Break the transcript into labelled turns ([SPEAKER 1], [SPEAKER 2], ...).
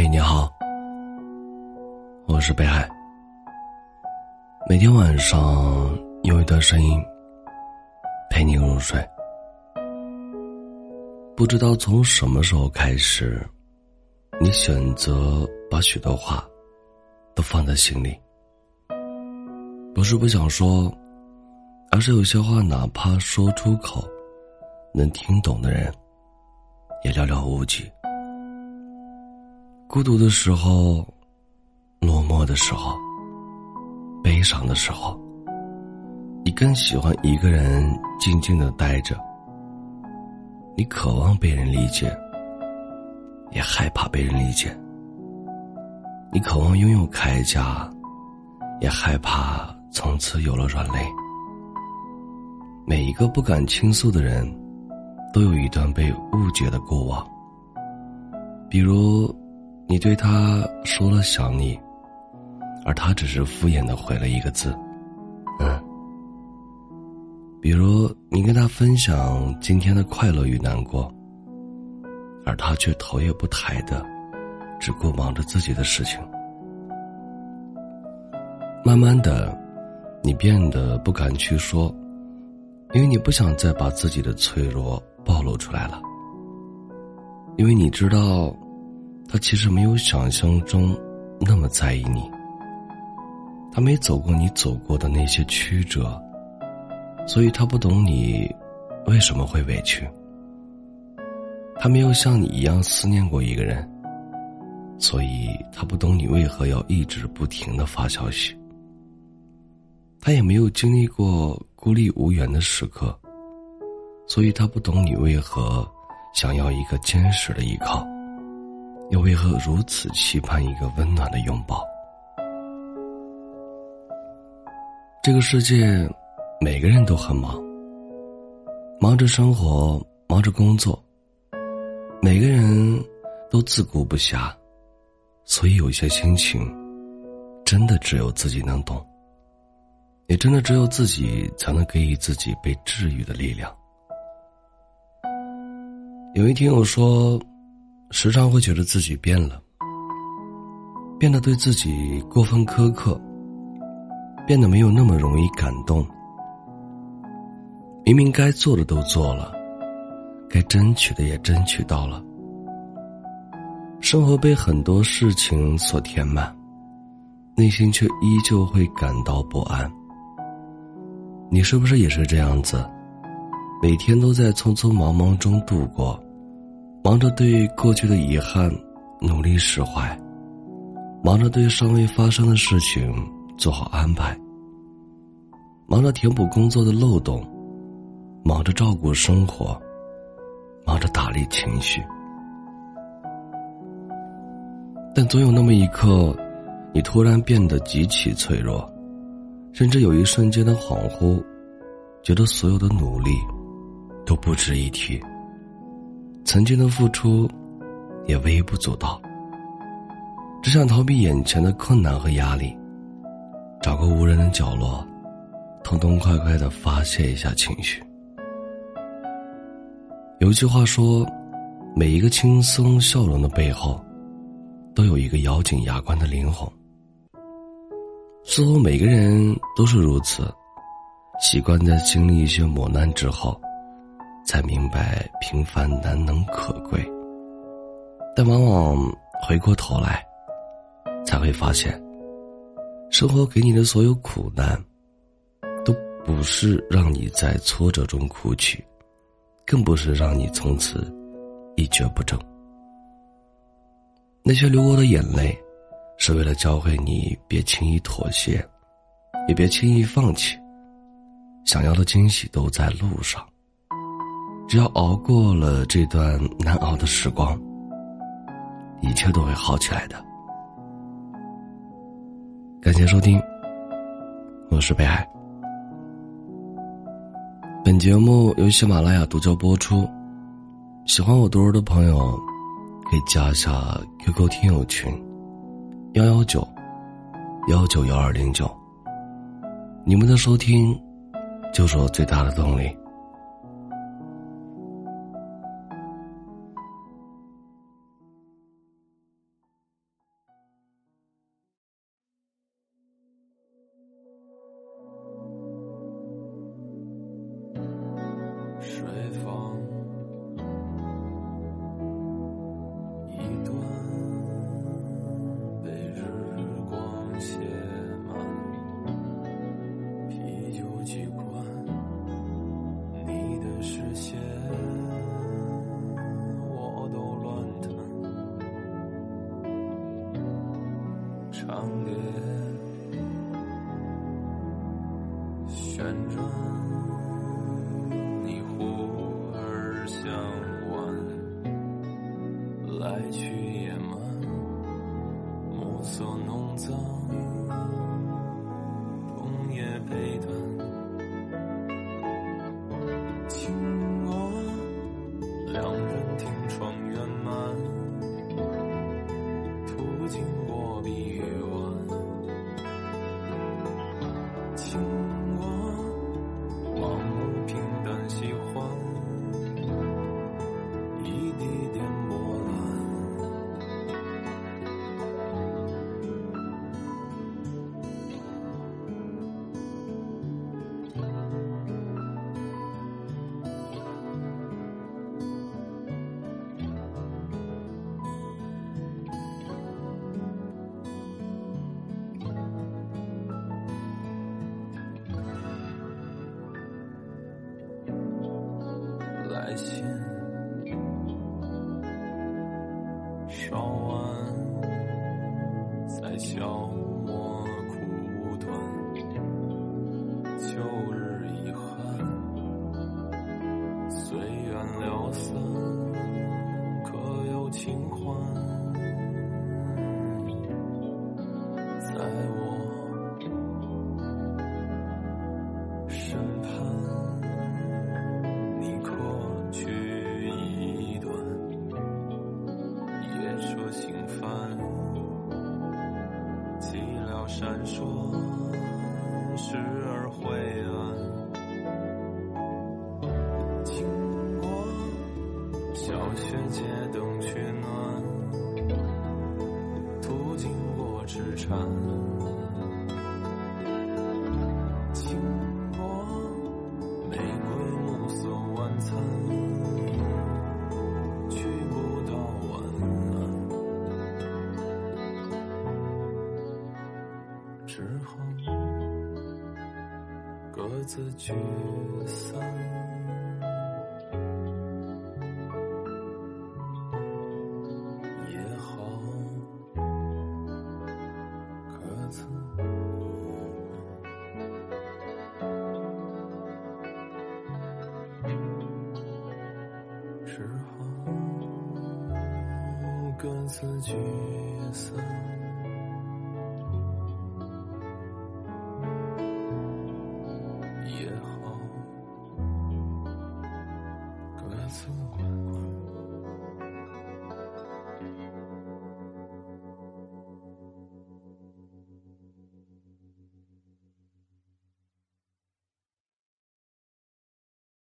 [SPEAKER 1] 嘿，你好，我是北海。每天晚上用一段声音陪你入睡。不知道从什么时候开始，你选择把许多话都放在心里。不是不想说，而是有些话哪怕说出口，能听懂的人也寥寥无几。孤独的时候，落寞的时候，悲伤的时候，你更喜欢一个人静静的待着。你渴望被人理解，也害怕被人理解。你渴望拥有铠甲，也害怕从此有了软肋。每一个不敢倾诉的人，都有一段被误解的过往，比如。你对他说了想你，而他只是敷衍的回了一个字，嗯。比如你跟他分享今天的快乐与难过，而他却头也不抬的，只顾忙着自己的事情。慢慢的，你变得不敢去说，因为你不想再把自己的脆弱暴露出来了，因为你知道。他其实没有想象中那么在意你，他没走过你走过的那些曲折，所以他不懂你为什么会委屈。他没有像你一样思念过一个人，所以他不懂你为何要一直不停的发消息。他也没有经历过孤立无援的时刻，所以他不懂你为何想要一个坚实的依靠。又为何如此期盼一个温暖的拥抱？这个世界，每个人都很忙，忙着生活，忙着工作，每个人都自顾不暇，所以有些心情，真的只有自己能懂，也真的只有自己才能给予自己被治愈的力量。有一天我说。时常会觉得自己变了，变得对自己过分苛刻，变得没有那么容易感动。明明该做的都做了，该争取的也争取到了，生活被很多事情所填满，内心却依旧会感到不安。你是不是也是这样子？每天都在匆匆忙忙中度过。忙着对过去的遗憾努力释怀，忙着对尚未发生的事情做好安排，忙着填补工作的漏洞，忙着照顾生活，忙着打理情绪。但总有那么一刻，你突然变得极其脆弱，甚至有一瞬间的恍惚，觉得所有的努力都不值一提。曾经的付出，也微不足道。只想逃避眼前的困难和压力，找个无人的角落，痛痛快快的发泄一下情绪。有一句话说：“每一个轻松笑容的背后，都有一个咬紧牙关的灵魂。”似乎每个人都是如此，习惯在经历一些磨难之后。才明白平凡难能可贵，但往往回过头来，才会发现，生活给你的所有苦难，都不是让你在挫折中哭泣，更不是让你从此一蹶不振。那些流过的眼泪，是为了教会你别轻易妥协，也别轻易放弃，想要的惊喜都在路上。只要熬过了这段难熬的时光，一切都会好起来的。感谢收听，我是北海。本节目由喜马拉雅独家播出。喜欢我读书的朋友，可以加一下 QQ 听友群：幺幺九幺九幺二零九。你们的收听，就是我最大的动力。
[SPEAKER 2] 水房一段被日光写满，啤酒几罐，你的视线。来信，稍晚，再笑寂寥闪烁，时而灰暗。经过小雪街灯取暖，途经过纸禅。各自聚散。也好，各自。只好各自聚散。